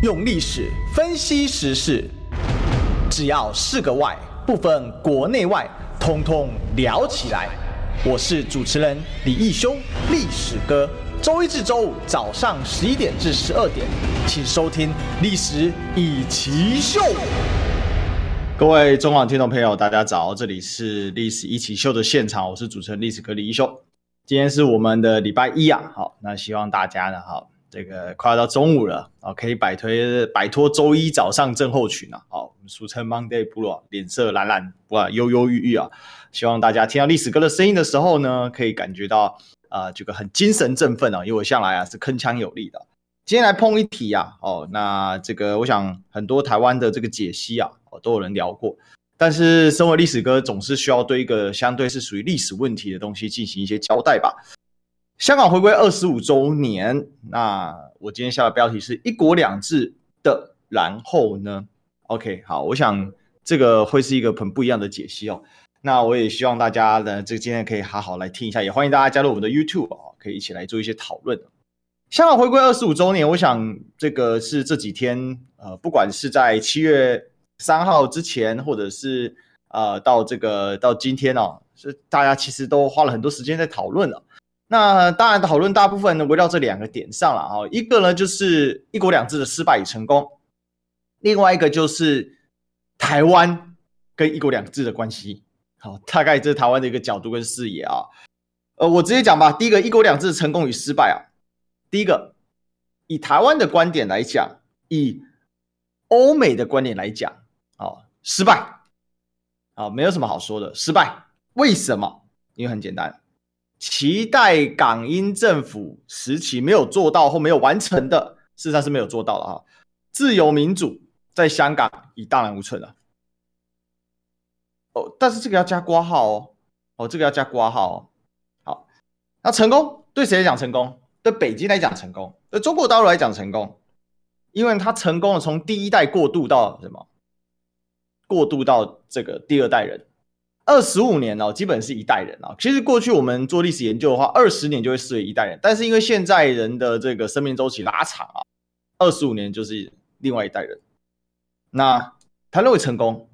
用历史分析时事，只要是个“外”，不分国内外，通通聊起来。我是主持人李义修，历史哥。周一至周五早上十一点至十二点，请收听《历史一起秀》。各位中广听众朋友，大家早，这里是《历史一起秀》的现场，我是主持人历史哥李义修。今天是我们的礼拜一啊，好，那希望大家呢，好，这个快要到中午了啊，可以摆脱摆脱周一早上症候群啊，我们俗称 Monday Blue，脸色懒懒不忧忧郁郁啊。希望大家听到历史哥的声音的时候呢，可以感觉到啊、呃，这个很精神振奋啊，因为我向来啊是铿锵有力的。今天来碰一题啊，哦，那这个我想很多台湾的这个解析啊，哦，都有人聊过。但是，身为历史哥，总是需要对一个相对是属于历史问题的东西进行一些交代吧。香港回归二十五周年，那我今天下的标题是“一国两制”的，然后呢？OK，好，我想这个会是一个很不一样的解析哦。那我也希望大家呢，这个今天可以好好来听一下，也欢迎大家加入我们的 YouTube 哦，可以一起来做一些讨论。香港回归二十五周年，我想这个是这几天呃，不管是在七月。三号之前，或者是呃，到这个到今天哦，是大家其实都花了很多时间在讨论了。那当然，讨论大部分呢围绕这两个点上了哈。一个呢就是一国两制的失败与成功，另外一个就是台湾跟一国两制的关系。好，大概这是台湾的一个角度跟视野啊。呃，我直接讲吧。第一个，一国两制成功与失败啊。第一个，以台湾的观点来讲，以欧美的观点来讲。哦，失败，啊、哦，没有什么好说的，失败。为什么？因为很简单，期待港英政府时期没有做到或没有完成的，事实上是没有做到的哈。自由民主在香港已荡然无存了。哦，但是这个要加括号哦，哦，这个要加括号哦。好，那成功对谁来讲成功？对北京来讲成功，对中国大陆来讲成功，因为他成功了从第一代过渡到什么？过渡到这个第二代人，二十五年哦，基本是一代人啊。其实过去我们做历史研究的话，二十年就会视为一代人，但是因为现在人的这个生命周期拉长啊，二十五年就是另外一代人。那他认为成功，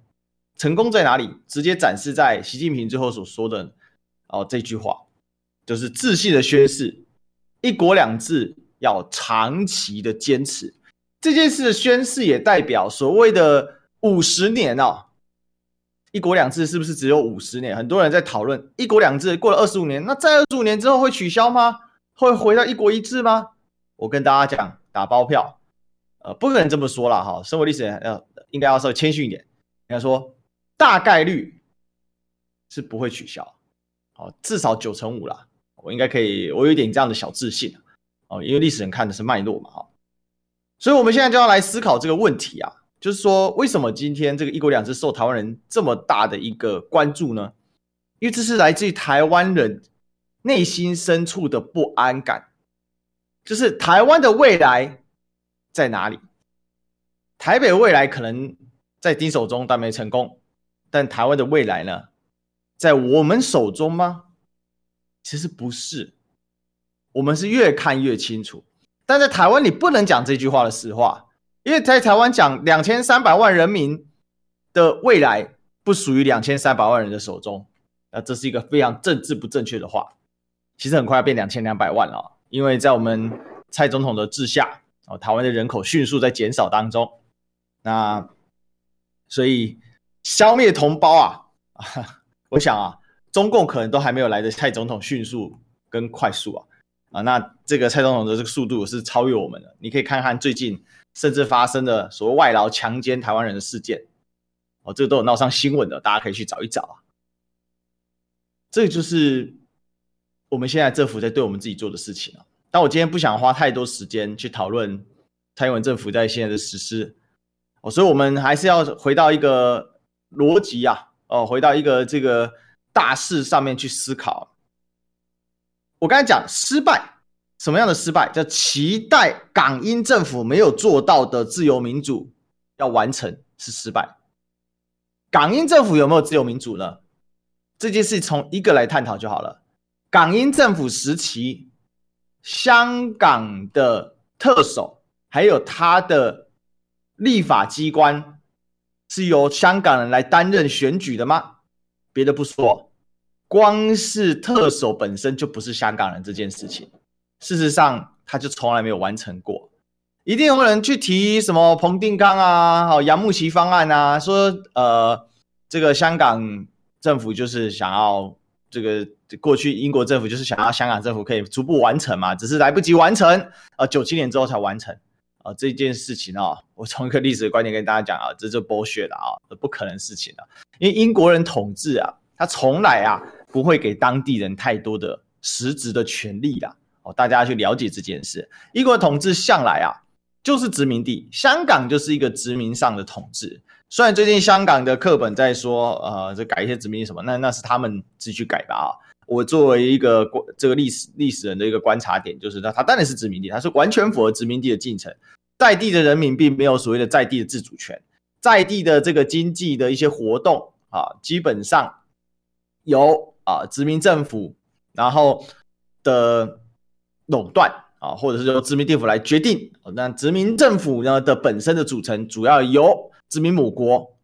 成功在哪里？直接展示在习近平最后所说的哦这句话，就是自信的宣誓，一国两制要长期的坚持。这件事的宣誓也代表所谓的。五十年哦，一国两制是不是只有五十年？很多人在讨论一国两制过了二十五年，那在二十五年之后会取消吗？会回到一国一制吗？我跟大家讲，打包票，呃，不可能这么说了哈。身为历史人要应该要稍微谦逊一点，应该说大概率是不会取消，哦，至少九成五了，我应该可以，我有一点这样的小自信哦，因为历史人看的是脉络嘛哈，所以我们现在就要来思考这个问题啊。就是说，为什么今天这个一国两制受台湾人这么大的一个关注呢？因为这是来自于台湾人内心深处的不安感，就是台湾的未来在哪里？台北未来可能在丁手中，但没成功，但台湾的未来呢，在我们手中吗？其实不是，我们是越看越清楚，但在台湾你不能讲这句话的实话。因为在台湾讲两千三百万人民的未来不属于两千三百万人的手中，那这是一个非常政治不正确的话。其实很快要变两千两百万了，因为在我们蔡总统的治下，哦，台湾的人口迅速在减少当中。那所以消灭同胞啊，我想啊，中共可能都还没有来得蔡总统迅速跟快速啊啊，那这个蔡总统的这个速度是超越我们的。你可以看看最近。甚至发生的所谓外劳强奸台湾人的事件，哦，这个都有闹上新闻的，大家可以去找一找啊。这就是我们现在政府在对我们自己做的事情啊。但我今天不想花太多时间去讨论蔡英文政府在现在的实施，哦，所以我们还是要回到一个逻辑啊，哦，回到一个这个大事上面去思考。我刚才讲失败。什么样的失败？叫期待港英政府没有做到的自由民主要完成是失败。港英政府有没有自由民主呢？这件事从一个来探讨就好了。港英政府时期，香港的特首还有他的立法机关是由香港人来担任选举的吗？别的不说，光是特首本身就不是香港人这件事情，事实上他就从来没有完成过。一定有人去提什么彭定康啊、好杨慕琦方案啊，说呃这个香港政府就是想要这个过去英国政府就是想要香港政府可以逐步完成嘛，只是来不及完成，呃九七年之后才完成。啊，这件事情啊，我从一个历史的观点跟大家讲啊，这就 bullshit 了啊，这不可能事情啊，因为英国人统治啊，他从来啊不会给当地人太多的实质的权利啦。哦，大家去了解这件事。英国的统治向来啊就是殖民地，香港就是一个殖民上的统治。虽然最近香港的课本在说，呃，这改一些殖民什么，那那是他们自己去改吧啊。我作为一个这个历史历史人的一个观察点，就是它它当然是殖民地，它是完全符合殖民地的进程。在地的人民并没有所谓的在地的自主权，在地的这个经济的一些活动啊，基本上由啊殖民政府然后的垄断啊，或者是由殖民政府来决定。那殖民政府呢的本身的组成，主要由殖民母国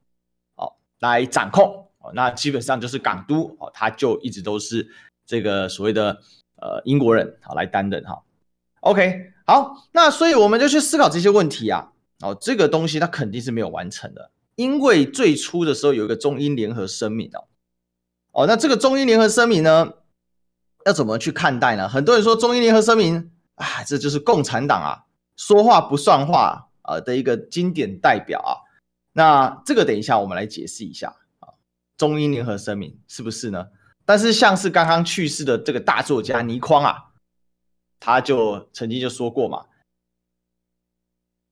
哦来掌控。哦那基本上就是港督哦，他就一直都是这个所谓的呃英国人啊来担任哈。OK。好，那所以我们就去思考这些问题啊。哦，这个东西它肯定是没有完成的，因为最初的时候有一个中英联合声明哦。哦，那这个中英联合声明呢，要怎么去看待呢？很多人说中英联合声明啊，这就是共产党啊说话不算话啊的一个经典代表啊。那这个等一下我们来解释一下啊，中英联合声明是不是呢？但是像是刚刚去世的这个大作家倪匡啊。他就曾经就说过嘛，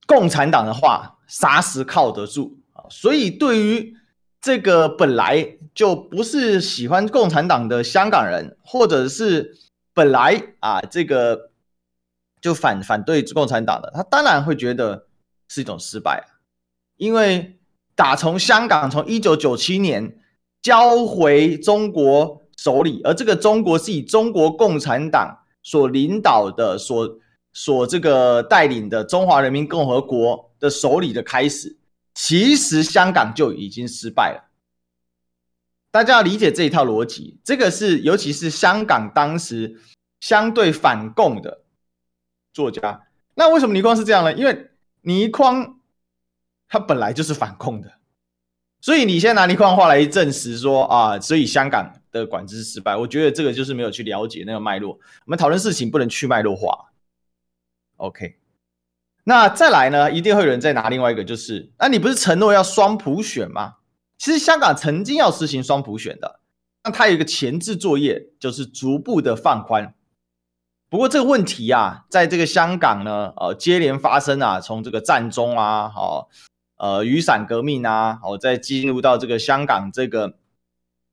共产党的话啥时靠得住啊？所以对于这个本来就不是喜欢共产党的香港人，或者是本来啊这个就反反对共产党的，他当然会觉得是一种失败，因为打从香港从一九九七年交回中国手里，而这个中国是以中国共产党。所领导的、所所这个带领的中华人民共和国的手里的开始，其实香港就已经失败了。大家要理解这一套逻辑，这个是尤其是香港当时相对反共的作家。那为什么倪匡是这样呢？因为倪匡他本来就是反共的，所以你现在拿倪匡话来证实说啊，所以香港。的管制失败，我觉得这个就是没有去了解那个脉络。我们讨论事情不能去脉络化。OK，那再来呢？一定会有人再拿另外一个，就是那你不是承诺要双普选吗？其实香港曾经要实行双普选的，那它有一个前置作业，就是逐步的放宽。不过这个问题啊，在这个香港呢，呃，接连发生啊，从这个占中啊，好，呃，雨伞革命啊，好，再进入到这个香港这个。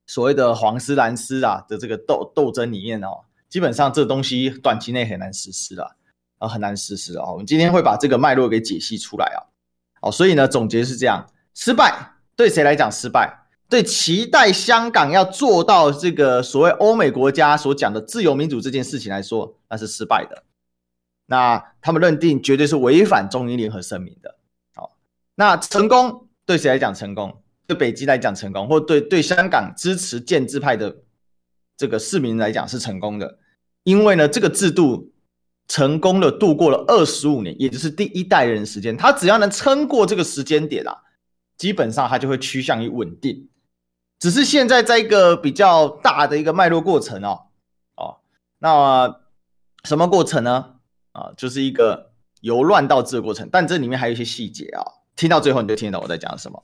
所谓的黄丝蓝丝啊的这个斗斗争里面哦，基本上这东西短期内很难实施了啊，很难实施啊。我们今天会把这个脉络给解析出来啊。好，所以呢，总结是这样：失败对谁来讲失败？对期待香港要做到这个所谓欧美国家所讲的自由民主这件事情来说，那是失败的。那他们认定绝对是违反中英联合声明的。好，那成功对谁来讲成功？对北京来讲成功，或对对香港支持建制派的这个市民来讲是成功的，因为呢，这个制度成功的度过了二十五年，也就是第一代人时间，他只要能撑过这个时间点啊，基本上它就会趋向于稳定。只是现在在一个比较大的一个脉络过程哦，哦，那什么过程呢？啊，就是一个由乱到治的过程，但这里面还有一些细节啊，听到最后你就听得懂我在讲什么。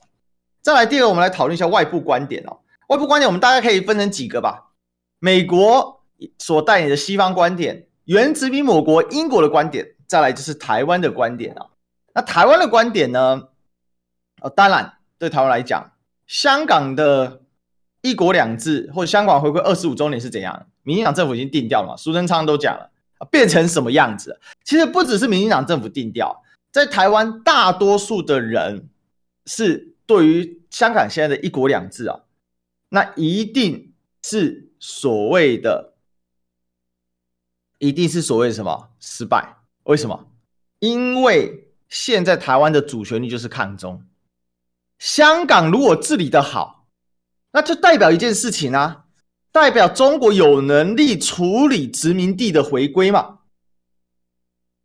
再来第二个，我们来讨论一下外部观点哦。外部观点，我们大概可以分成几个吧。美国所带领的西方观点，原殖民母国英国的观点，再来就是台湾的观点啊。那台湾的观点呢？哦，当然对台湾来讲，香港的一国两制或者香港回归二十五周年是怎样？民进党政府已经定调了嘛？苏贞昌都讲了，变成什么样子？其实不只是民进党政府定调，在台湾大多数的人是。对于香港现在的一国两制啊，那一定是所谓的，一定是所谓什么失败？为什么？因为现在台湾的主旋律就是抗中。香港如果治理的好，那就代表一件事情啊，代表中国有能力处理殖民地的回归嘛，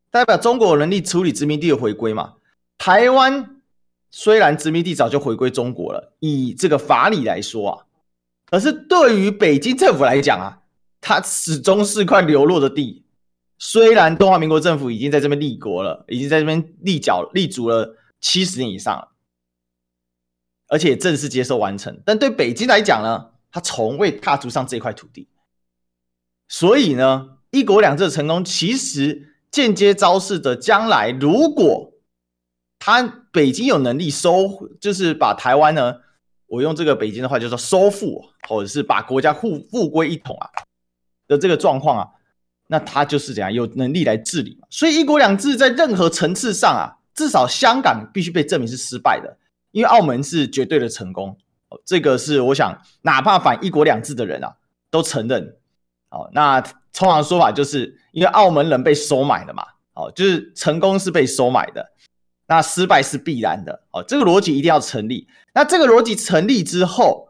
代表中国有能力处理殖民地的回归嘛。台湾虽然殖民地早就回归中国了，以这个法理来说啊，可是对于北京政府来讲啊，它始终是块流落的地。虽然中华民国政府已经在这边立国了，已经在这边立脚立足了七十年以上了，而且正式接受完成，但对北京来讲呢，他从未踏足上这块土地。所以呢，一国两制的成功，其实间接昭示着将来如果他北京有能力收，就是把台湾呢，我用这个北京的话就说收复，或者是把国家复复归一统啊的这个状况啊。那他就是怎样有能力来治理嘛？所以一国两制在任何层次上啊，至少香港必须被证明是失败的，因为澳门是绝对的成功。哦，这个是我想，哪怕反一国两制的人啊，都承认。哦，那通常说法就是因为澳门人被收买了嘛。哦，就是成功是被收买的，那失败是必然的。哦，这个逻辑一定要成立。那这个逻辑成立之后，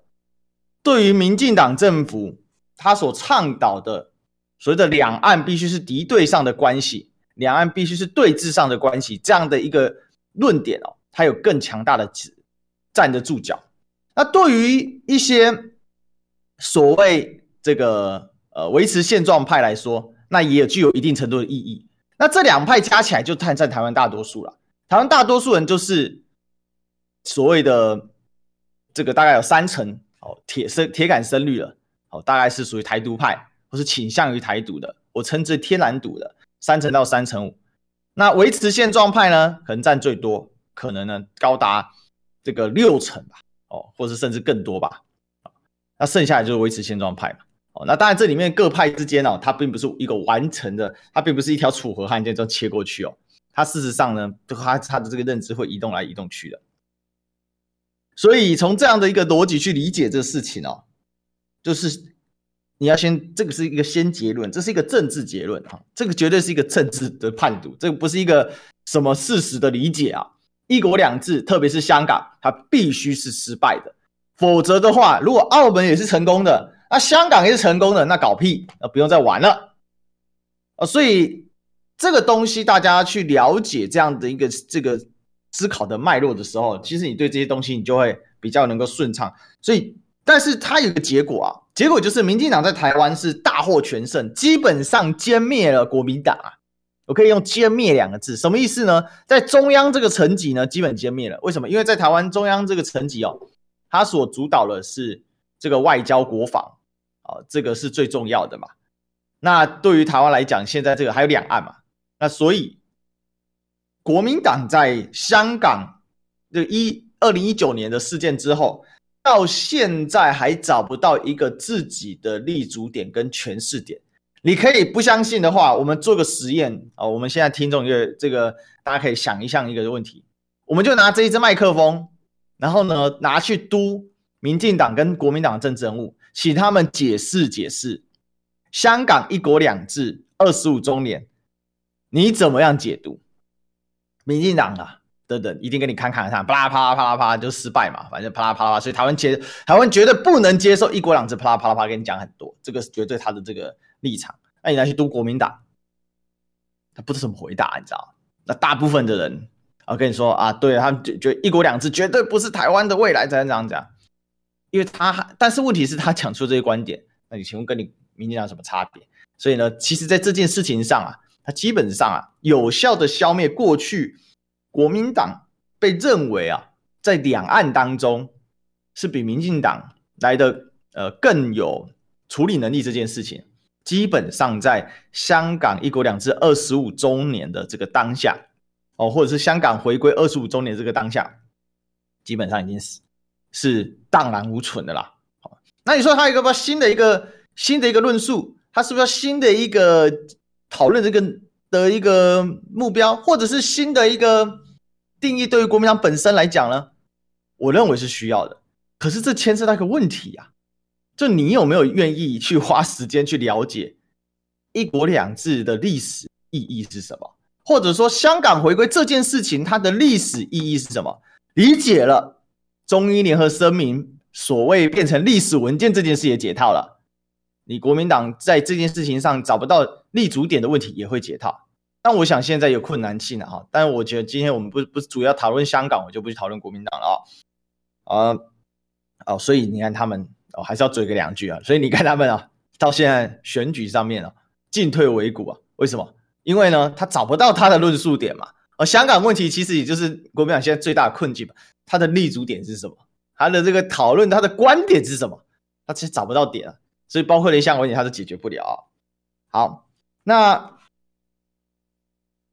对于民进党政府他所倡导的。所谓的两岸必须是敌对上的关系，两岸必须是对峙上的关系，这样的一个论点哦，它有更强大的指站得住脚。那对于一些所谓这个呃维持现状派来说，那也具有一定程度的意义。那这两派加起来就占占台湾大多数了。台湾大多数人就是所谓的这个大概有三成哦，铁生铁杆深绿了哦，大概是属于台独派。或是倾向于台独的，我称之天然独的三成到三成五。那维持现状派呢，可能占最多，可能呢高达这个六成吧，哦，或是甚至更多吧。那剩下来就是维持现状派嘛。哦，那当然这里面各派之间哦，它并不是一个完成的，它并不是一条楚河汉界这样切过去哦。它事实上呢，它它的这个认知会移动来移动去的。所以从这样的一个逻辑去理解这个事情哦，就是。你要先，这个是一个先结论，这是一个政治结论啊，这个绝对是一个政治的判读，这个不是一个什么事实的理解啊。一国两制，特别是香港，它必须是失败的，否则的话，如果澳门也是成功的，那香港也是成功的，那搞屁，那不用再玩了啊。所以这个东西大家去了解这样的一个这个思考的脉络的时候，其实你对这些东西你就会比较能够顺畅。所以，但是它有个结果啊。结果就是，民进党在台湾是大获全胜，基本上歼灭了国民党啊！我可以用“歼灭”两个字，什么意思呢？在中央这个层级呢，基本歼灭了。为什么？因为在台湾中央这个层级哦，它所主导的是这个外交国防啊，这个是最重要的嘛。那对于台湾来讲，现在这个还有两岸嘛，那所以国民党在香港这一二零一九年的事件之后。到现在还找不到一个自己的立足点跟诠释点。你可以不相信的话，我们做个实验啊！我们现在听众一个这个，大家可以想一想一个问题：我们就拿这一支麦克风，然后呢拿去督民进党跟国民党政治人物，请他们解释解释香港一国两制二十五周年，你怎么样解读？民进党啊！等等，一定跟你侃侃而谈，啪啦啪啦啪啦啪啦就失败嘛，反正啪啦啪啦，所以台湾接台湾绝对不能接受一国两制，啪啦啪啦啪啦，跟你讲很多，这个是绝对他的这个立场。那你来去读国民党，他不知道怎么回答，你知道？那大部分的人啊，跟你说啊，对他们就觉得一国两制绝对不是台湾的未来，才能这样讲。因为他，但是问题是，他讲出这些观点，那你请问跟你民进党有什么差别？所以呢，其实在这件事情上啊，他基本上啊，有效的消灭过去。国民党被认为啊，在两岸当中是比民进党来的呃更有处理能力这件事情，基本上在香港一国两制二十五周年的这个当下，哦，或者是香港回归二十五周年这个当下，基本上已经是是荡然无存的啦。好，那你说他有一个新的一个新的一个论述，他是不是要新的一个讨论这个的一个目标，或者是新的一个？定义对于国民党本身来讲呢，我认为是需要的。可是这牵涉到一个问题啊，就你有没有愿意去花时间去了解一国两制的历史意义是什么，或者说香港回归这件事情，它的历史意义是什么？理解了中英联合声明所谓变成历史文件这件事也解套了，你国民党在这件事情上找不到立足点的问题也会解套。但我想现在有困难性了哈，但我觉得今天我们不不主要讨论香港，我就不去讨论国民党了啊，啊哦，所以你看他们哦还是要嘴个两句啊，所以你看他们啊，到现在选举上面啊进退维谷啊，为什么？因为呢，他找不到他的论述点嘛。而香港问题其实也就是国民党现在最大的困境嘛。他的立足点是什么？他的这个讨论，他的观点是什么？他其实找不到点啊，所以包括连香港问题他都解决不了。好，那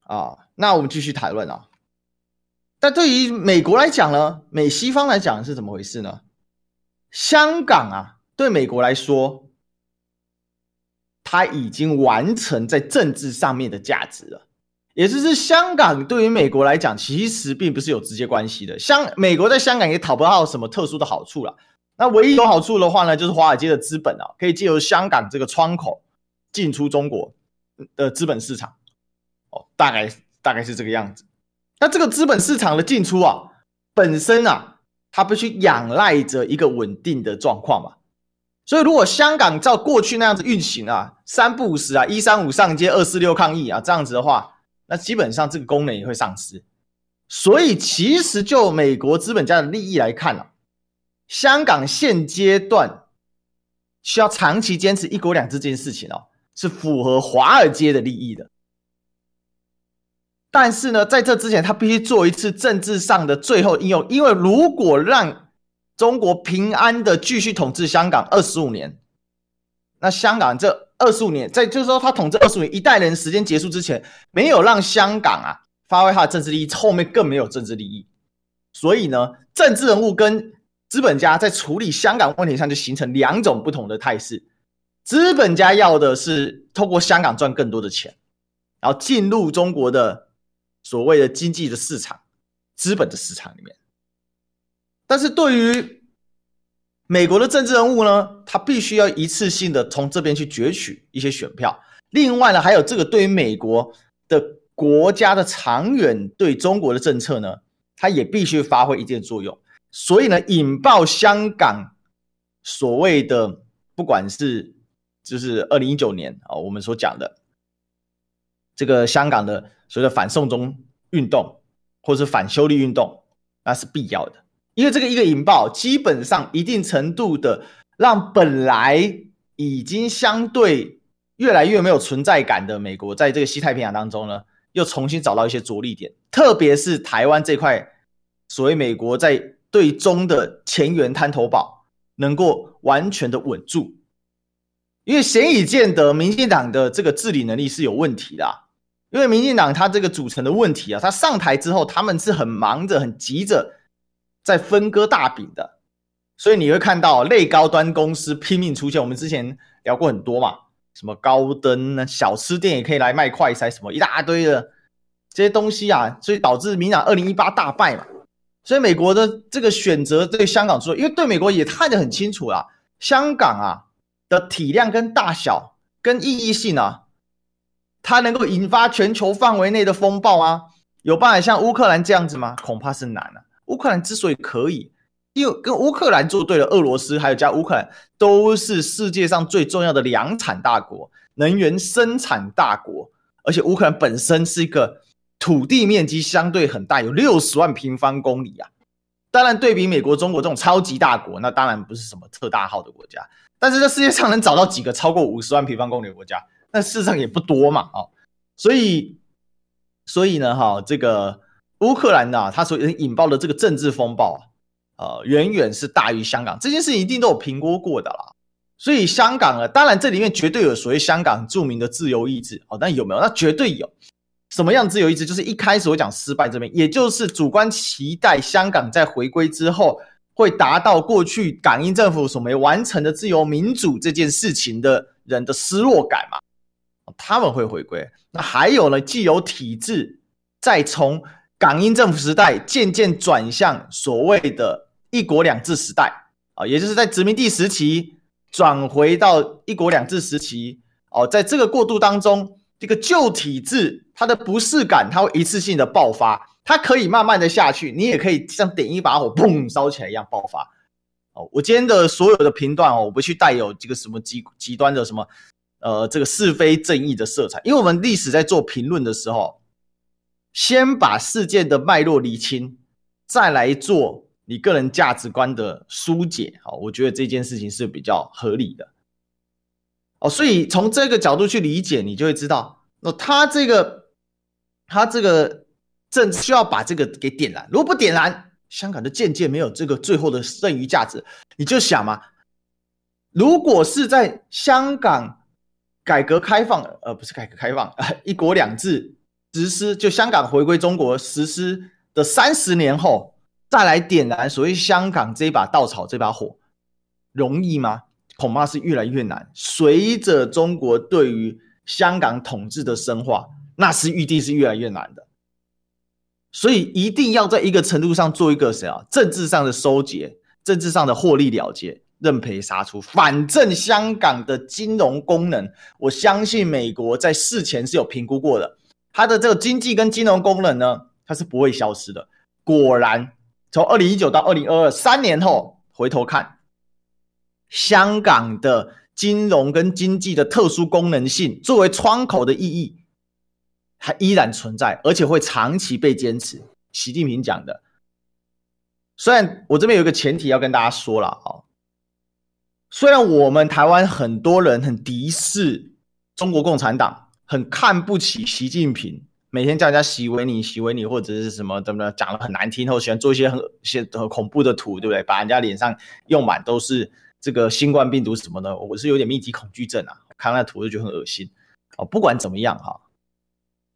啊，那我们继续讨论啊。但对于美国来讲呢，美西方来讲是怎么回事呢？香港啊，对美国来说。它已经完成在政治上面的价值了，也就是香港对于美国来讲，其实并不是有直接关系的。香美国在香港也讨不到什么特殊的好处了。那唯一有好处的话呢，就是华尔街的资本啊，可以借由香港这个窗口进出中国的资本市场。哦，大概大概是这个样子。那这个资本市场的进出啊，本身啊，它必须仰赖着一个稳定的状况嘛。所以，如果香港照过去那样子运行啊，三不五时啊，一三五上街，二四六抗议啊，这样子的话，那基本上这个功能也会丧失。所以，其实就美国资本家的利益来看啊，香港现阶段需要长期坚持一国两制这件事情哦，是符合华尔街的利益的。但是呢，在这之前，他必须做一次政治上的最后应用，因为如果让中国平安的继续统治香港二十五年，那香港这二十五年，在就是说他统治二十五年，一代人时间结束之前，没有让香港啊发挥他的政治利益，后面更没有政治利益。所以呢，政治人物跟资本家在处理香港问题上就形成两种不同的态势。资本家要的是透过香港赚更多的钱，然后进入中国的所谓的经济的市场、资本的市场里面。但是对于美国的政治人物呢，他必须要一次性的从这边去攫取一些选票。另外呢，还有这个对于美国的国家的长远对中国的政策呢，他也必须发挥一定的作用。所以呢，引爆香港所谓的不管是就是二零一九年啊，我们所讲的这个香港的所谓的反送中运动或者是反修例运动，那是必要的。因为这个一个引爆，基本上一定程度的让本来已经相对越来越没有存在感的美国，在这个西太平洋当中呢，又重新找到一些着力点。特别是台湾这块，所谓美国在对中的前沿滩头堡，能够完全的稳住。因为显已见得，民进党的这个治理能力是有问题的。因为民进党他这个组成的问题啊，他上台之后，他们是很忙着、很急着。在分割大饼的，所以你会看到类高端公司拼命出现。我们之前聊过很多嘛，什么高登呢，小吃店也可以来卖快筛，什么一大堆的这些东西啊，所以导致民进党二零一八大败嘛。所以美国的这个选择对香港说，因为对美国也看得很清楚啊，香港啊的体量跟大小跟意义性啊，它能够引发全球范围内的风暴啊，有办法像乌克兰这样子吗？恐怕是难了啊。乌克兰之所以可以，因为跟乌克兰作对的俄罗斯还有加乌克兰都是世界上最重要的粮产大国、能源生产大国，而且乌克兰本身是一个土地面积相对很大，有六十万平方公里啊。当然，对比美国、中国这种超级大国，那当然不是什么特大号的国家。但是，这世界上能找到几个超过五十万平方公里的国家，那事实上也不多嘛。哦，所以，所以呢，哈，这个。乌克兰呢，它所引爆的这个政治风暴啊，呃，远远是大于香港。这件事情一定都有评估过的啦。所以香港啊，当然这里面绝对有所谓香港著名的自由意志哦，但有没有？那绝对有。什么样自由意志？就是一开始我讲失败这边，也就是主观期待香港在回归之后会达到过去港英政府所没完成的自由民主这件事情的人的失落感嘛。他们会回归。那还有呢，既有体制，再从。港英政府时代渐渐转向所谓的一国两制时代啊，也就是在殖民地时期转回到一国两制时期哦，在这个过渡当中，这个旧体制它的不适感，它会一次性的爆发，它可以慢慢的下去，你也可以像点一把火，砰，烧起来一样爆发。哦，我今天的所有的评断哦，我不去带有这个什么极极端的什么，呃，这个是非正义的色彩，因为我们历史在做评论的时候，先把事件的脉络理清，再来做你个人价值观的疏解。好，我觉得这件事情是比较合理的。哦，所以从这个角度去理解，你就会知道，那他这个他这个正需要把这个给点燃，如果不点燃，香港就渐渐没有这个最后的剩余价值。你就想嘛，如果是在香港改革开放，呃，不是改革开放，呃，一国两制实施，就香港回归中国实施的三十年后，再来点燃所谓香港这一把稻草，这把火，容易吗？恐怕是越来越难。随着中国对于香港统治的深化，那是预定是越来越难的。所以一定要在一个程度上做一个谁啊？政治上的收结，政治上的获利了结，认赔杀出。反正香港的金融功能，我相信美国在事前是有评估过的，它的这个经济跟金融功能呢，它是不会消失的。果然，从二零一九到二零二二三年后回头看，香港的金融跟经济的特殊功能性作为窗口的意义。它依然存在，而且会长期被坚持。习近平讲的，虽然我这边有一个前提要跟大家说了啊，虽然我们台湾很多人很敌视中国共产党，很看不起习近平，每天叫人家习维尼、习维尼或者是什么怎么讲的很难听，或喜欢做一些很些很恐怖的图，对不对？把人家脸上用满都是这个新冠病毒什么的，我是有点密集恐惧症啊，看那图就觉得很恶心哦。不管怎么样哈。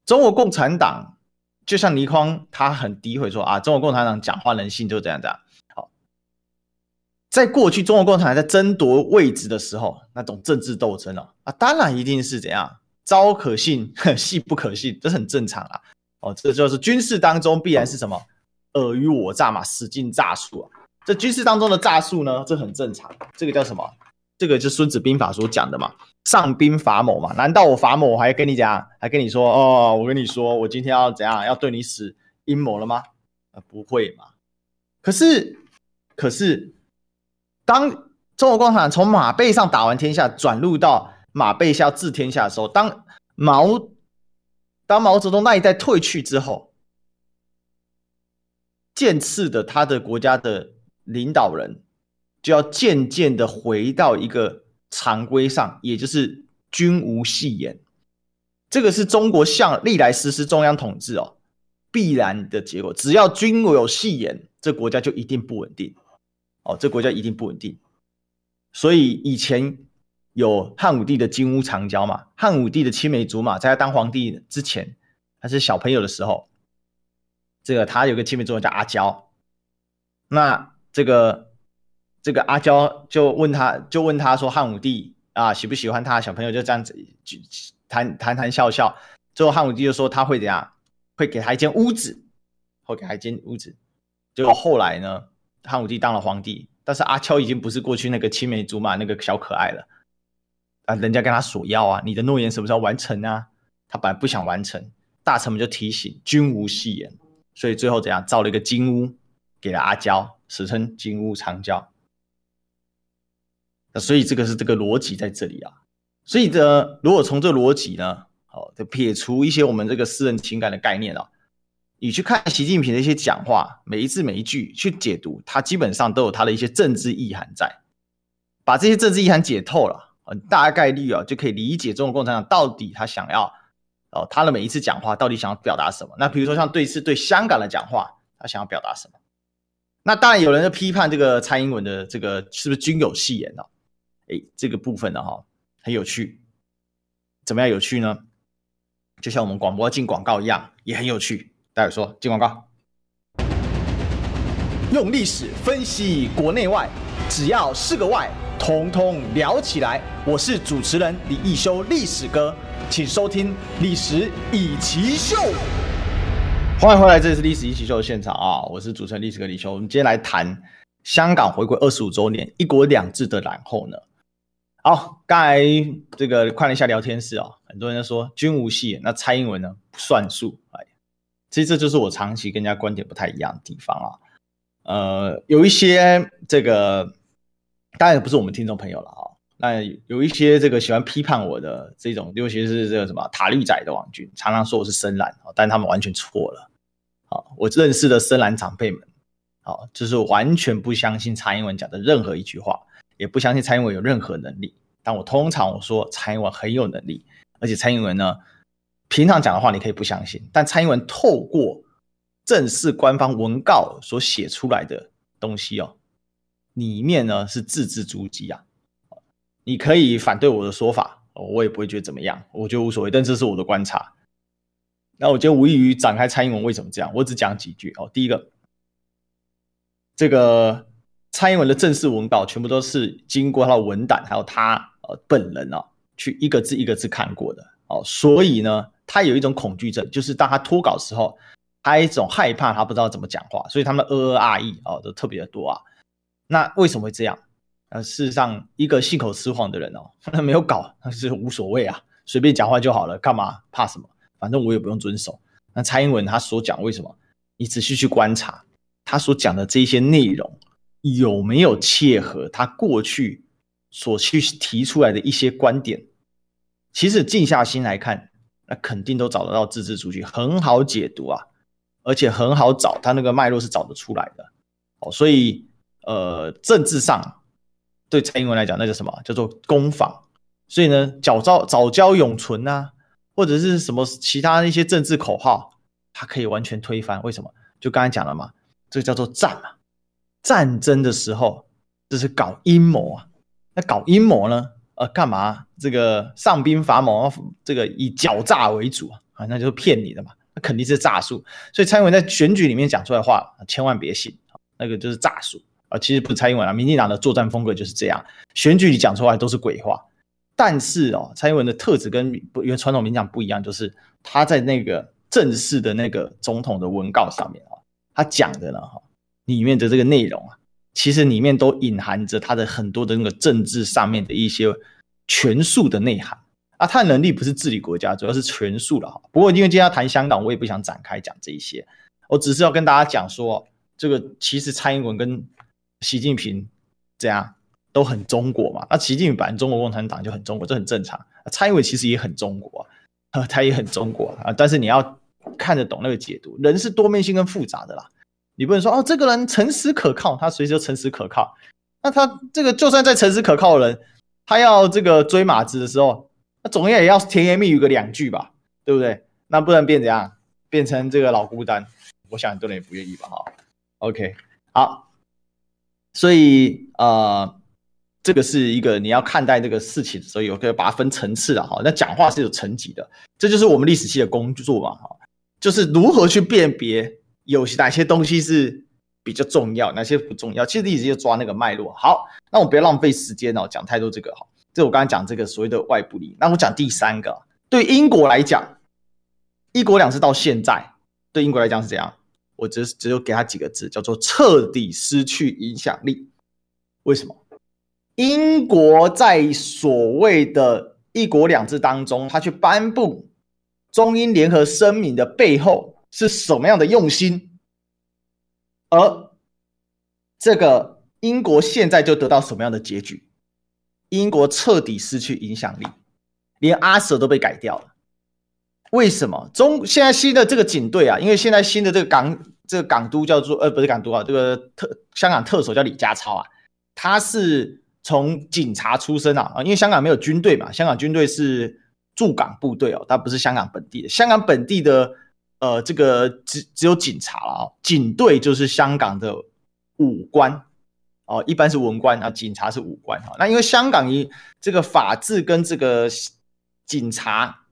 中国共产党就像倪匡，他很诋毁说啊，中国共产党讲话人性就这样这样。在过去中国共产党在争夺位置的时候，那种政治斗争哦，啊，当然一定是怎样，招可信，戏不可信，这是很正常啊。哦，这就是军事当中必然是什么尔虞我诈嘛，使劲诈术啊。这军事当中的诈术呢，这很正常。这个叫什么？这个就《孙子兵法》所讲的嘛。上兵伐谋嘛？难道我伐谋我还跟你讲，还跟你说哦？我跟你说，我今天要怎样，要对你使阴谋了吗？呃，不会嘛。可是，可是，当中国共产党从马背上打完天下，转入到马背下治天下的时候，当毛当毛泽东那一代退去之后，渐次的他的国家的领导人就要渐渐的回到一个。常规上，也就是军无戏言，这个是中国向历来实施中央统治哦必然的结果。只要军有戏言，这国家就一定不稳定哦，这国家一定不稳定。所以以前有汉武帝的金屋藏娇嘛，汉武帝的青梅竹马，在他当皇帝之前，他是小朋友的时候，这个他有个青梅竹马叫阿娇，那这个。这个阿娇就问他，就问他说：“汉武帝啊，喜不喜欢他？”小朋友就这样子就谈谈谈笑笑。最后汉武帝就说：“他会怎样？会给他一间屋子，会给他一间屋子。”结果后来呢，汉武帝当了皇帝，但是阿娇已经不是过去那个青梅竹马那个小可爱了啊！人家跟他索要啊，你的诺言什么时候完成啊？他本来不想完成，大臣们就提醒：“君无戏言。”所以最后怎样？造了一个金屋给了阿娇，史称金屋藏娇。那所以这个是这个逻辑在这里啊，所以呢，如果从这逻辑呢，好，就撇除一些我们这个私人情感的概念啊，你去看习近平的一些讲话，每一字每一句去解读，它基本上都有它的一些政治意涵在。把这些政治意涵解透了，很大概率啊就可以理解中国共产党到底他想要哦，他的每一次讲话到底想要表达什么。那比如说像对次对香港的讲话，他想要表达什么？那当然有人就批判这个蔡英文的这个是不是军有戏言呢？哎，这个部分呢，哈，很有趣。怎么样有趣呢？就像我们广播进广告一样，也很有趣。待会说进广告，用历史分析国内外，只要是个“外”，统统聊起来。我是主持人李易修，历史哥，请收听《历史易起秀》。欢迎回来，这里是《历史一奇秀》的现场啊！我是主持人历史哥李修。我们今天来谈香港回归二十五周年，一国两制的然后呢？好，刚才这个看了一下聊天室啊、哦，很多人都说军无戏，那蔡英文呢不算数。哎，其实这就是我长期跟人家观点不太一样的地方啊。呃，有一些这个当然也不是我们听众朋友了啊、那有一些这个喜欢批判我的这种，尤其是这个什么塔绿仔的网军，常常说我是深蓝，但他们完全错了。好，我认识的深蓝长辈们，好，就是完全不相信蔡英文讲的任何一句话。也不相信蔡英文有任何能力，但我通常我说蔡英文很有能力，而且蔡英文呢，平常讲的话你可以不相信，但蔡英文透过正式官方文告所写出来的东西哦，里面呢是字字珠玑啊，你可以反对我的说法，我也不会觉得怎么样，我觉得无所谓，但这是我的观察。那我就无异于展开蔡英文为什么这样，我只讲几句哦。第一个，这个。蔡英文的正式文稿全部都是经过他的文胆，还有他呃本人啊，去一个字一个字看过的哦，所以呢，他有一种恐惧症，就是当他脱稿的时候，他一种害怕，他不知道怎么讲话，所以他们呃呃啊意哦都特别的多啊。那为什么会这样？呃，事实上，一个信口雌黄的人哦，他没有稿，他是无所谓啊，随便讲话就好了，干嘛怕什么？反正我也不用遵守。那蔡英文他所讲为什么？你仔细去观察他所讲的这些内容。有没有切合他过去所去提出来的一些观点？其实静下心来看，那肯定都找得到字字珠玑，很好解读啊，而且很好找，他那个脉络是找得出来的。哦，所以呃，政治上对蔡英文来讲，那叫什么？叫做攻防。所以呢，早教早教永存啊，或者是什么其他一些政治口号，他可以完全推翻。为什么？就刚才讲了嘛，这个叫做战嘛。战争的时候，这是搞阴谋啊！那搞阴谋呢？呃，干嘛？这个上兵伐谋，这个以狡诈为主啊，那就是骗你的嘛，那肯定是诈术。所以蔡英文在选举里面讲出来话，千万别信，那个就是诈术啊。其实不是蔡英文啊，民进党的作战风格就是这样，选举里讲出来都是鬼话。但是哦，蔡英文的特质跟不因为传统民进党不一样，就是他在那个正式的那个总统的文告上面啊，他讲的呢哈。里面的这个内容啊，其实里面都隐含着他的很多的那个政治上面的一些权术的内涵啊。他的能力不是治理国家，主要是权术了哈。不过因为今天要谈香港，我也不想展开讲这一些，我只是要跟大家讲说，这个其实蔡英文跟习近平这样都很中国嘛。那习近平本来中国共产党就很中国，这很正常。蔡英文其实也很中国啊，他也很中国啊。但是你要看得懂那个解读，人是多面性跟复杂的啦。你不能说哦，这个人诚实可靠，他随时就诚实可靠。那他这个就算再诚实可靠的人，他要这个追马子的时候，那总也要甜言蜜语个两句吧，对不对？那不能变怎样？变成这个老孤单？我想很多人也不愿意吧，哈。OK，好，所以呃，这个是一个你要看待这个事情的时候，有可以把它分层次的哈。那讲话是有层级的，这就是我们历史系的工作嘛，哈，就是如何去辨别。有哪些东西是比较重要，哪些不重要？其实一直就抓那个脉络。好，那我不要浪费时间哦，讲太多这个哈。这我刚才讲这个所谓的外部力。那我讲第三个，对英国来讲，一国两制到现在，对英国来讲是怎样？我只只有给他几个字，叫做彻底失去影响力。为什么？英国在所谓的一国两制当中，他去颁布中英联合声明的背后。是什么样的用心？而这个英国现在就得到什么样的结局？英国彻底失去影响力，连阿舍都被改掉了。为什么？中现在新的这个警队啊，因为现在新的这个港这个港督叫做呃不是港督啊，这个特香港特首叫李家超啊，他是从警察出身啊啊，因为香港没有军队嘛，香港军队是驻港部队哦，他不是香港本地的，香港本地的。呃，这个只只有警察了啊，警队就是香港的武官哦，一般是文官啊，警察是武官啊。那因为香港以这个法治跟这个警察，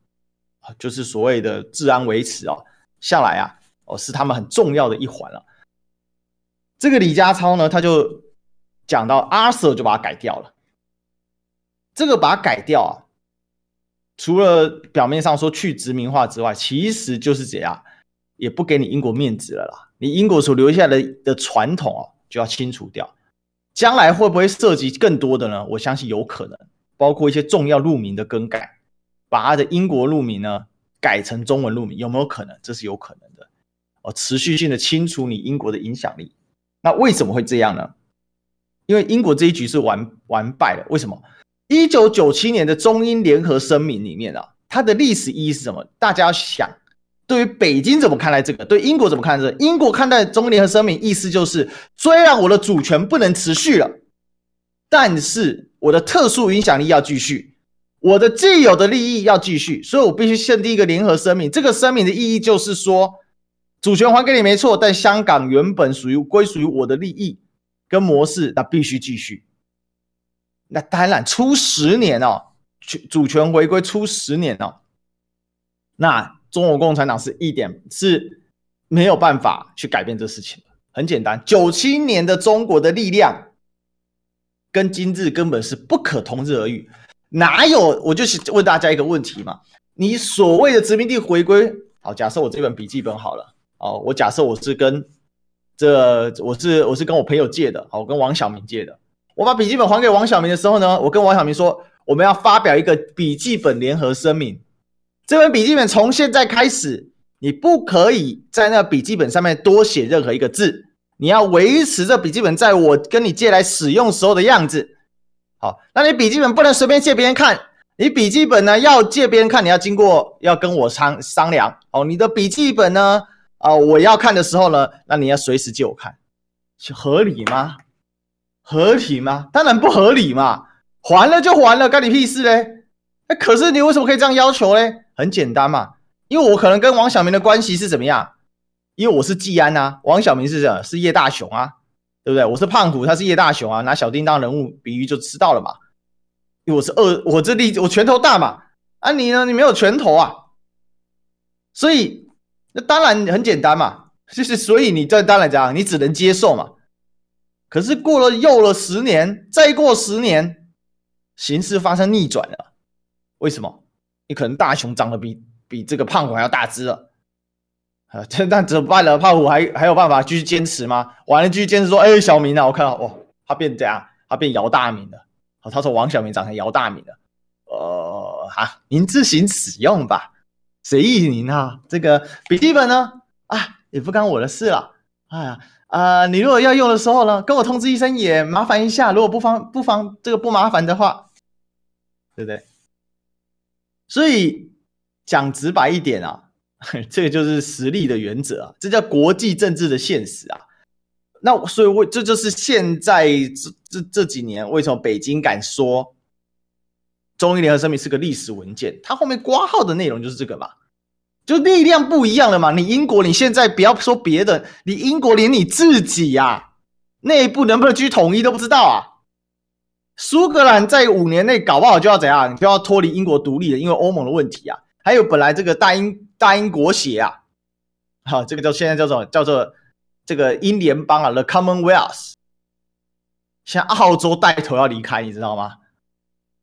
就是所谓的治安维持哦下来啊，哦是他们很重要的一环了。这个李家超呢，他就讲到阿 Sir 就把它改掉了，这个把它改掉啊。除了表面上说去殖民化之外，其实就是这样，也不给你英国面子了啦。你英国所留下来的的传统哦，就要清除掉。将来会不会涉及更多的呢？我相信有可能，包括一些重要路名的更改，把他的英国路名呢改成中文路名，有没有可能？这是有可能的。哦，持续性的清除你英国的影响力。那为什么会这样呢？因为英国这一局是完完败了。为什么？一九九七年的中英联合声明里面啊，它的历史意义是什么？大家想，对于北京怎么看待这个？对英国怎么看待这个？英国看待中英联合声明，意思就是虽然我的主权不能持续了，但是我的特殊影响力要继续，我的既有的利益要继续，所以我必须签订一个联合声明。这个声明的意义就是说，主权还给你没错，但香港原本属于归属于我的利益跟模式，那必须继续。那当然，出十年哦，主权回归出十年哦，那中国共产党是一点是没有办法去改变这事情。很简单，九七年的中国的力量跟今日根本是不可同日而语。哪有？我就是问大家一个问题嘛：你所谓的殖民地回归，好，假设我这本笔记本好了，哦，我假设我是跟这我是我是跟我朋友借的，好，我跟王小明借的。我把笔记本还给王小明的时候呢，我跟王小明说，我们要发表一个笔记本联合声明。这本笔记本从现在开始，你不可以在那笔记本上面多写任何一个字，你要维持这笔记本在我跟你借来使用时候的样子。好，那你笔记本不能随便借别人看，你笔记本呢要借别人看，你要经过要跟我商商量。哦，你的笔记本呢，啊、我要看的时候呢，那你要随时借我看，合理吗？合理吗？当然不合理嘛！还了就还了，干你屁事嘞？哎，可是你为什么可以这样要求嘞？很简单嘛，因为我可能跟王小明的关系是怎么样？因为我是季安呐、啊，王小明是什么？是叶大雄啊，对不对？我是胖虎，他是叶大雄啊，拿小叮当人物比喻就知道了嘛。因为我是二，我这力我拳头大嘛，啊你呢？你没有拳头啊，所以那当然很简单嘛，就是所以你这当然这样，你只能接受嘛。可是过了又了十年，再过十年，形势发生逆转了。为什么？你可能大熊长得比比这个胖虎还要大只了。啊，这那怎么办呢？胖虎还还有办法继续坚持吗？完了继续坚持说，哎，小明啊，我看到哦，他变这样，他变姚大明了。好，他说王小明长成姚大明了。呃，哈，您自行使用吧，随意您啊。这个笔记本呢，啊，也不干我的事了。哎呀。啊、你如果要用的时候呢，跟我通知一声也麻烦一下。如果不方不方这个不麻烦的话，对不对？所以讲直白一点啊，这个就是实力的原则啊，这叫国际政治的现实啊。那所以，我这就是现在这这这几年为什么北京敢说中英联合声明是个历史文件？它后面括号的内容就是这个嘛。就力量不一样了嘛？你英国，你现在不要说别的，你英国连你自己呀、啊，内部能不能去统一都不知道啊。苏格兰在五年内搞不好就要怎样？你就要脱离英国独立了，因为欧盟的问题啊。还有本来这个大英大英国协啊，好，这个叫现在叫做叫做这个英联邦啊，The Commonwealth。像澳洲带头要离开，你知道吗？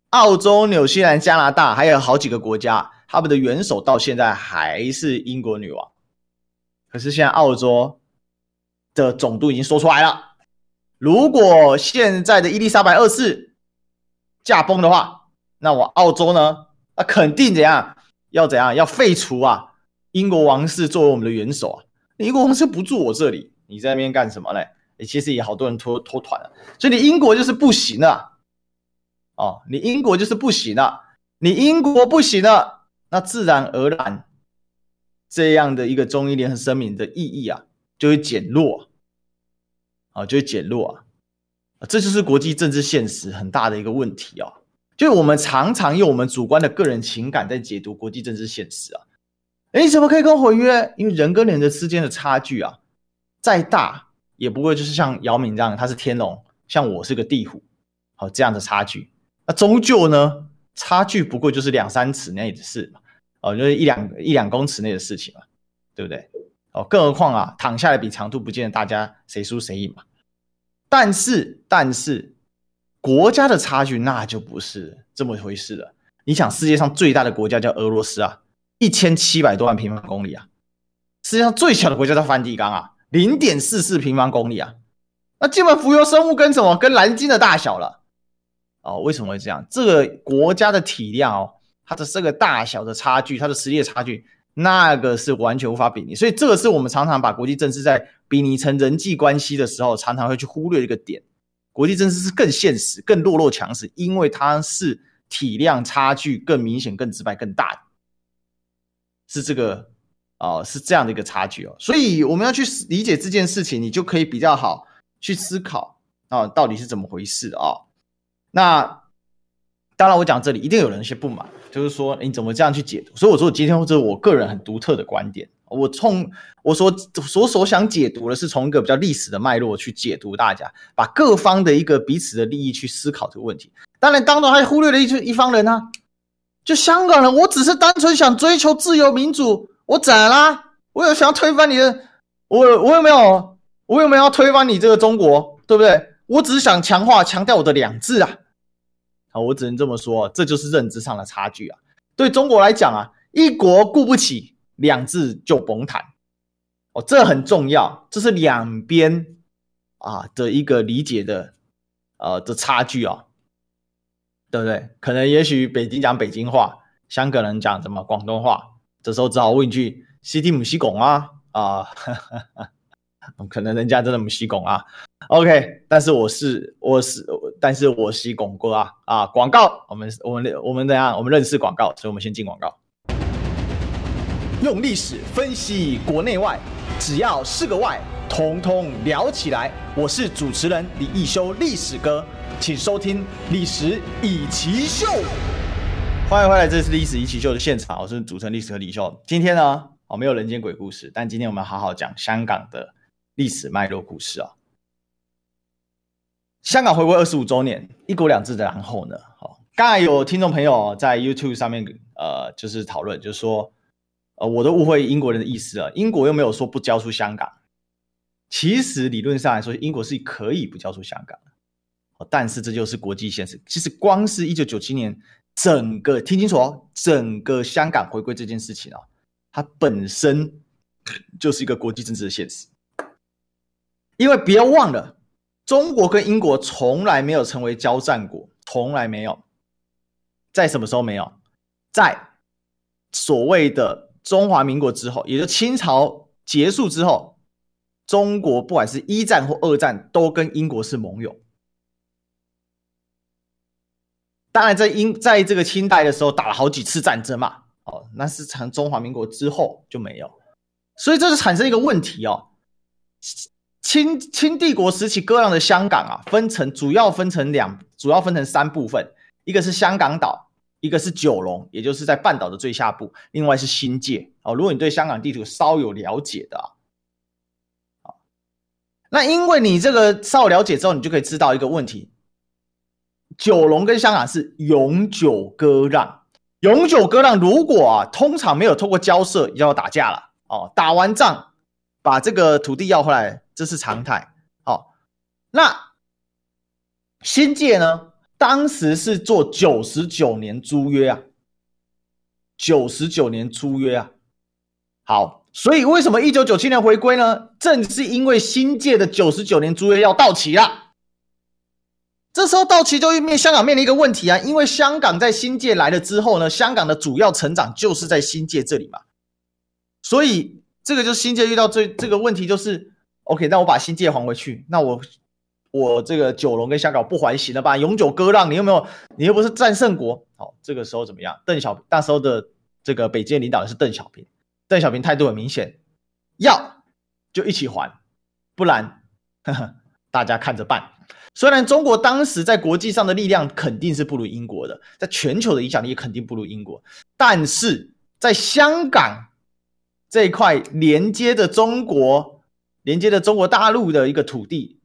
澳洲、纽西兰、加拿大还有好几个国家。他们的元首到现在还是英国女王，可是现在澳洲的总督已经说出来了，如果现在的伊丽莎白二世驾崩的话，那我澳洲呢，那肯定怎样？要怎样？要废除啊！英国王室作为我们的元首啊，英国王室不住我这里，你在那边干什么嘞？其实也好多人脱脱团了，所以你英国就是不行了，哦，你英国就是不行了，你英国不行了。那自然而然，这样的一个中英联合声明的意义啊，就会减弱啊，就会减弱啊，这就是国际政治现实很大的一个问题啊。就是我们常常用我们主观的个人情感在解读国际政治现实啊。诶，怎么可以跟我毁约？因为人跟人的之间的差距啊，再大也不会就是像姚明这样，他是天龙，像我是个地虎，好这样的差距。那终究呢，差距不过就是两三尺内的事嘛。哦，就是一两一两公尺内的事情嘛，对不对？哦，更何况啊，躺下来比长度，不见得大家谁输谁赢嘛。但是，但是国家的差距那就不是这么回事了。你想，世界上最大的国家叫俄罗斯啊，一千七百多万平方公里啊。世界上最小的国家叫梵蒂冈啊，零点四四平方公里啊。那基本浮游生物跟什么？跟蓝鲸的大小了。哦，为什么会这样？这个国家的体量哦，它的这个大小的差距，它的实力的差距，那个是完全无法比拟。所以这个是我们常常把国际政治在比拟成人际关系的时候，常常会去忽略一个点。国际政治是更现实、更弱肉强食，因为它是体量差距更明显、更直白、更大，是这个哦、是这样的一个差距哦。所以我们要去理解这件事情，你就可以比较好去思考啊、到底是怎么回事啊、哦？那当然，我讲这里一定有人一些不满，就是说你怎么这样去解读？所以我说，今天这是我个人很独特的观点。我从我所所所想解读的是从一个比较历史的脉络去解读大家，把各方的一个彼此的利益去思考这个问题。当然，当中还忽略了一一方人呢、啊，就香港人，我只是单纯想追求自由民主，我怎啦？我有想要推翻你的，我我有没有？我有没有要推翻你这个中国？对不对？我只是想强化强调我的两制啊。啊，我只能这么说，这就是认知上的差距啊。对中国来讲啊，一国顾不起，两制就甭谈。哦，这很重要，这是两边啊的一个理解的呃的差距啊，对不对？可能也许北京讲北京话，香港人讲什么广东话，这时候只好问一句：西听不西拱啊？啊，可能人家真的姆西拱啊。OK，但是我是我是，但是我是广告啊啊！广告，我们我们我们怎样？我们认识广告，所以我们先进广告。用历史分析国内外，只要是个“外”，统统聊起来。我是主持人李易修，历史哥，请收听《历史以奇秀》。欢迎回来，这是《历史易起秀》的现场，我是主持人历史哥李修。今天呢，哦没有人间鬼故事，但今天我们好好讲香港的历史脉络故事啊。香港回归二十五周年，一国两制的然后呢？好，刚才有听众朋友在 YouTube 上面呃，就是讨论，就是说，呃，我都误会英国人的意思了。英国又没有说不交出香港，其实理论上来说，英国是可以不交出香港的。但是这就是国际现实。其实光是一九九七年整个听清楚哦，整个香港回归这件事情啊，它本身就是一个国际政治的现实。因为别忘了。中国跟英国从来没有成为交战国，从来没有。在什么时候没有？在所谓的中华民国之后，也就清朝结束之后，中国不管是一战或二战，都跟英国是盟友。当然，在英在这个清代的时候打了好几次战争嘛，哦，那是从中华民国之后就没有，所以这就产生一个问题哦。清清帝国时期割让的香港啊，分成主要分成两，主要分成三部分，一个是香港岛，一个是九龙，也就是在半岛的最下部，另外是新界哦。如果你对香港地图稍有了解的啊，那因为你这个稍有了解之后，你就可以知道一个问题：九龙跟香港是永久割让，永久割让。如果啊，通常没有透过交涉，就要打架了哦，打完仗把这个土地要回来。这是常态。好，那新界呢？当时是做九十九年租约啊，九十九年租约啊。好，所以为什么一九九七年回归呢？正是因为新界的九十九年租约要到期了。这时候到期就面香港面临一个问题啊，因为香港在新界来了之后呢，香港的主要成长就是在新界这里嘛，所以这个就是新界遇到最这个问题就是。OK，那我把新界还回去，那我我这个九龙跟香港不还行了吧？永久割让，你有没有？你又不是战胜国。好，这个时候怎么样？邓小平那时候的这个北京领导人是邓小平，邓小平态度很明显，要就一起还，不然呵呵大家看着办。虽然中国当时在国际上的力量肯定是不如英国的，在全球的影响力肯定不如英国，但是在香港这一块连接着中国。连接的中国大陆的一个土地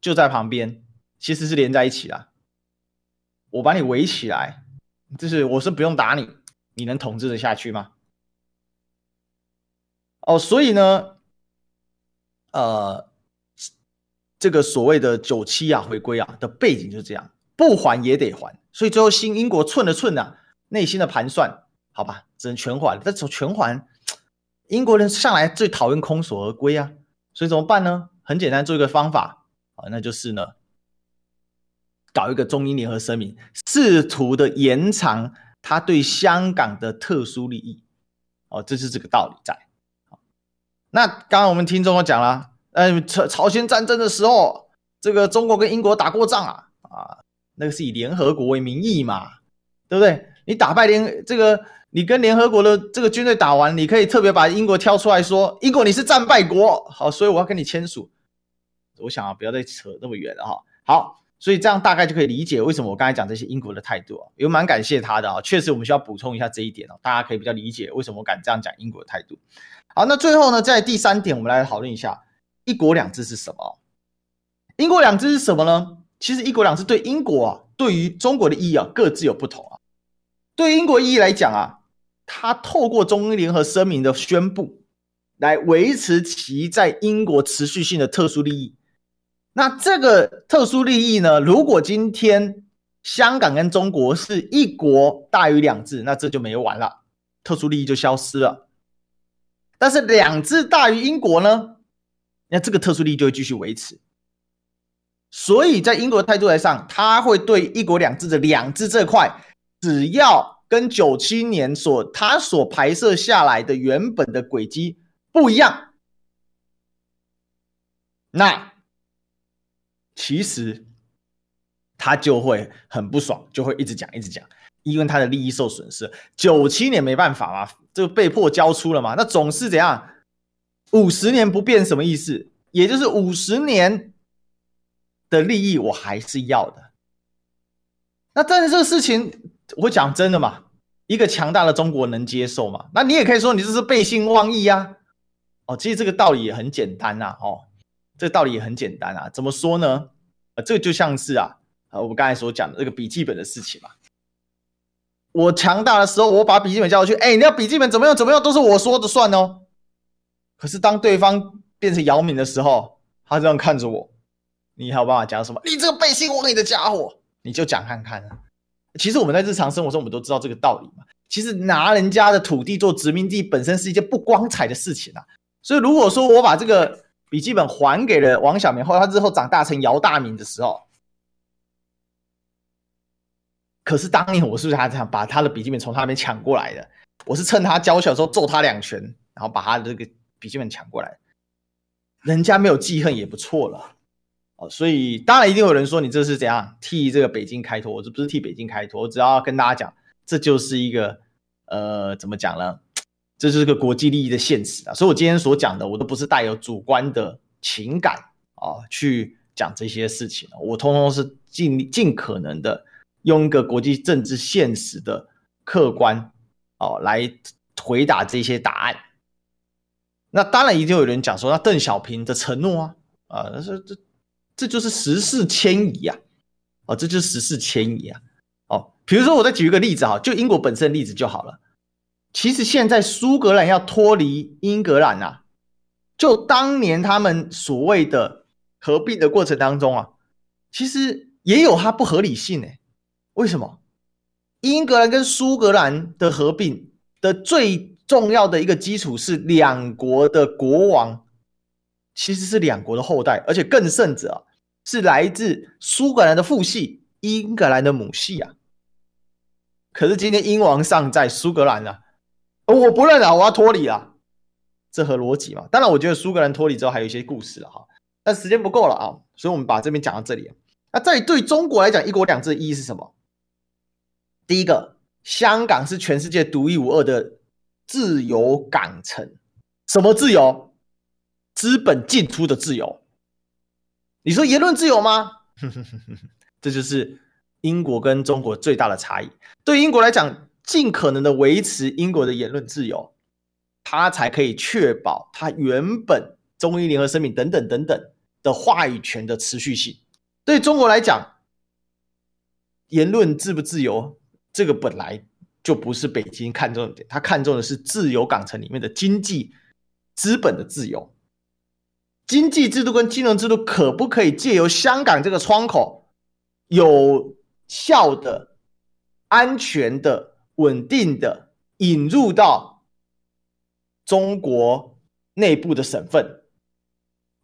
就在旁边，其实是连在一起的。我把你围起来，就是我是不用打你，你能统治得下去吗？哦，所以呢，呃，这个所谓的九七啊回归啊的背景就是这样，不还也得还，所以最后新英国寸了寸啊，内心的盘算，好吧，只能全还。但是全还，英国人向来最讨厌空手而归啊。所以怎么办呢？很简单，做一个方法啊，那就是呢，搞一个中英联合声明，试图的延长他对香港的特殊利益。哦，这是这个道理在。那刚刚我们听众都讲了，呃，朝朝鲜战争的时候，这个中国跟英国打过仗啊，啊，那个是以联合国为名义嘛，对不对？你打败联这个，你跟联合国的这个军队打完，你可以特别把英国挑出来说，英国你是战败国，好，所以我要跟你签署。我想啊，不要再扯那么远了哈。好，所以这样大概就可以理解为什么我刚才讲这些英国的态度啊，也蛮感谢他的啊。确实，我们需要补充一下这一点哦，大家可以比较理解为什么我敢这样讲英国的态度。好，那最后呢，在第三点，我们来讨论一下“一国两制”是什么？“一国两制”是什么呢？其实“一国两制”对英国啊，对于中国的意义啊，各自有不同。对英国意义来讲啊，它透过中英联合声明的宣布，来维持其在英国持续性的特殊利益。那这个特殊利益呢，如果今天香港跟中国是一国大于两制，那这就没完了，特殊利益就消失了。但是两制大于英国呢？那这个特殊利益就会继续维持。所以在英国的态度来上，他会对一国两制的两制这块，只要跟九七年所他所排设下来的原本的轨迹不一样，那其实他就会很不爽，就会一直讲一直讲。因为他的利益受损失，九七年没办法嘛，就被迫交出了嘛。那总是怎样？五十年不变什么意思？也就是五十年的利益我还是要的。那但是这个事情，我讲真的嘛，一个强大的中国能接受吗？那你也可以说你这是背信忘义呀。哦，其实这个道理也很简单呐。哦，这个道理也很简单啊。怎么说呢？呃，这个就像是啊，呃，我们刚才所讲的这个笔记本的事情嘛。我强大的时候，我把笔记本交过去，哎，你要笔记本怎么样怎么样，都是我说的算哦。可是当对方变成姚明的时候，他这样看着我，你还有办法讲什么？你这个背信忘义的家伙，你就讲看看。其实我们在日常生活中，我们都知道这个道理嘛。其实拿人家的土地做殖民地，本身是一件不光彩的事情啊。所以如果说我把这个笔记本还给了王小明，后来他之后长大成姚大明的时候。可是当年我是不是还这样把他的笔记本从他那边抢过来的？我是趁他娇小的时候揍他两拳，然后把他的这个笔记本抢过来。人家没有记恨也不错了所以当然一定有人说你这是怎样替这个北京开脱？我这不是替北京开脱，我只要跟大家讲，这就是一个呃怎么讲呢？这就是个国际利益的现实啊。所以我今天所讲的，我都不是带有主观的情感啊去讲这些事情，我通通是尽尽可能的。用一个国际政治现实的客观哦来回答这些答案，那当然一定有人讲说，那邓小平的承诺啊啊，这这这就是时势迁移啊，哦，这就是时势迁移啊，哦，比如说我再举一个例子哈，就英国本身的例子就好了。其实现在苏格兰要脱离英格兰啊，就当年他们所谓的合并的过程当中啊，其实也有它不合理性诶。为什么英格兰跟苏格兰的合并的最重要的一个基础是两国的国王其实是两国的后代，而且更甚者啊，是来自苏格兰的父系，英格兰的母系啊。可是今天英王尚在苏格兰啊，我不认了，我要脱离了，这合逻辑嘛？当然，我觉得苏格兰脱离之后还有一些故事了哈，但时间不够了啊，所以我们把这边讲到这里。那在对中国来讲，一国两制的意义是什么？第一个，香港是全世界独一无二的自由港城。什么自由？资本进出的自由。你说言论自由吗？这就是英国跟中国最大的差异。对英国来讲，尽可能的维持英国的言论自由，它才可以确保它原本中英联合声明等等等等的话语权的持续性。对中国来讲，言论自不自由？这个本来就不是北京看重的点，他看重的是自由港城里面的经济资本的自由。经济制度跟金融制度可不可以借由香港这个窗口，有效的、安全的、稳定的引入到中国内部的省份？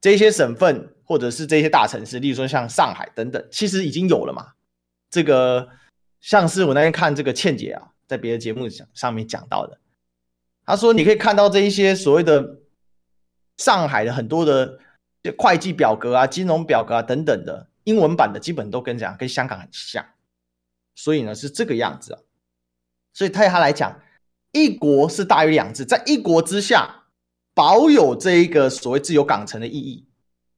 这些省份或者是这些大城市，例如说像上海等等，其实已经有了嘛。这个像是我那天看这个倩姐啊，在别的节目上上面讲到的，她说你可以看到这一些所谓的上海的很多的会计表格啊、金融表格啊等等的英文版的，基本都跟这样跟香港很像，所以呢是这个样子啊。所以对他来讲，一国是大于两制，在一国之下保有这一个所谓自由港城的意义，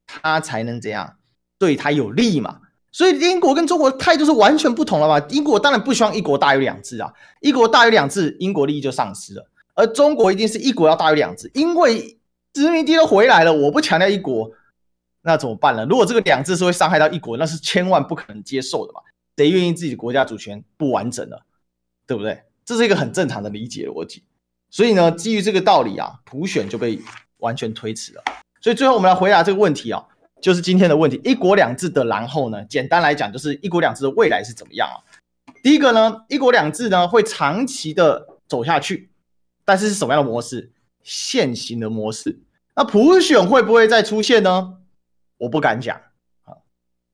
他才能怎样对他有利嘛。所以英国跟中国的态度是完全不同了嘛？英国当然不希望一国大于两制啊，一国大于两制，英国利益就丧失了。而中国一定是一国要大于两制，因为殖民地都回来了，我不强调一国，那怎么办呢？如果这个两制是会伤害到一国，那是千万不可能接受的嘛？谁愿意自己的国家主权不完整了，对不对？这是一个很正常的理解逻辑。所以呢，基于这个道理啊，普选就被完全推迟了。所以最后我们来回答这个问题啊。就是今天的问题，一国两制的然后呢？简单来讲，就是一国两制的未来是怎么样啊？第一个呢，一国两制呢会长期的走下去，但是是什么样的模式？现行的模式。那普选会不会再出现呢？我不敢讲啊，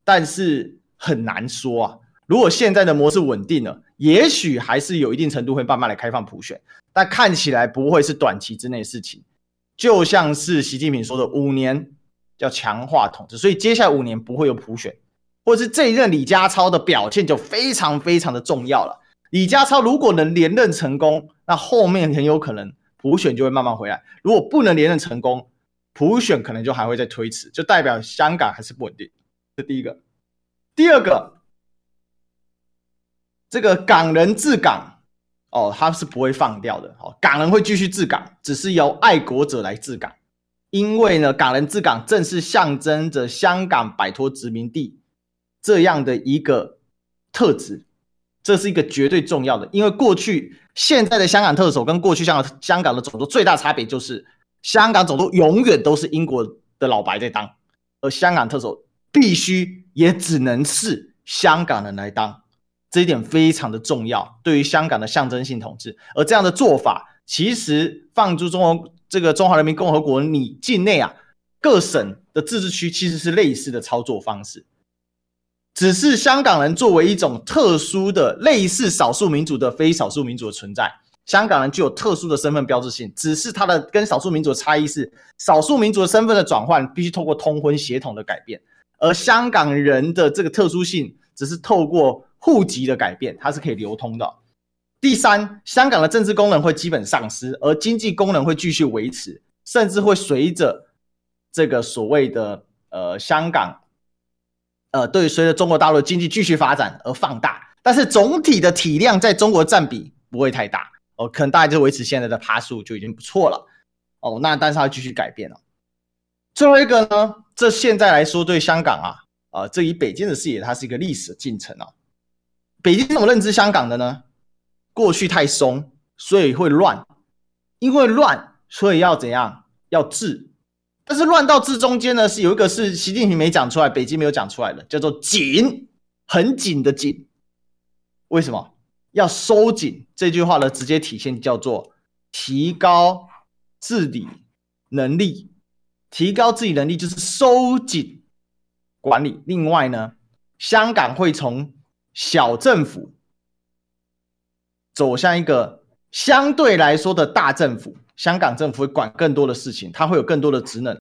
但是很难说啊。如果现在的模式稳定了，也许还是有一定程度会慢慢来开放普选，但看起来不会是短期之内的事情。就像是习近平说的，五年。叫强化统治，所以接下来五年不会有普选，或者是这一任李家超的表现就非常非常的重要了。李家超如果能连任成功，那后面很有可能普选就会慢慢回来；如果不能连任成功，普选可能就还会再推迟，就代表香港还是不稳定。这第一个，第二个，这个港人治港哦，他是不会放掉的哦，港人会继续治港，只是由爱国者来治港。因为呢，港人治港正是象征着香港摆脱殖民地这样的一个特质，这是一个绝对重要的。因为过去现在的香港特首跟过去香港香港的总督最大差别就是，香港总督永远都是英国的老白在当，而香港特首必须也只能是香港人来当，这一点非常的重要，对于香港的象征性统治。而这样的做法，其实放诸中国。这个中华人民共和国，你境内啊，各省的自治区其实是类似的操作方式，只是香港人作为一种特殊的类似少数民族的非少数民族的存在，香港人具有特殊的身份标志性，只是它的跟少数民族的差异是，少数民族的身份的转换必须透过通婚协同的改变，而香港人的这个特殊性只是透过户籍的改变，它是可以流通的。第三，香港的政治功能会基本丧失，而经济功能会继续维持，甚至会随着这个所谓的呃香港，呃对，随着中国大陆经济继续发展而放大，但是总体的体量在中国占比不会太大哦，可能大概就维持现在的趴数就已经不错了哦。那但是它继续改变了。最后一个呢，这现在来说对香港啊啊、呃，这以北京的视野，它是一个历史进程啊。北京怎么认知香港的呢？过去太松，所以会乱，因为乱，所以要怎样？要治。但是乱到治中间呢，是有一个是习近平没讲出来，北京没有讲出来的，叫做紧，很紧的紧。为什么要收紧？这句话的直接体现叫做提高治理能力。提高治理能力就是收紧管理。另外呢，香港会从小政府。走向一个相对来说的大政府，香港政府会管更多的事情，它会有更多的职能，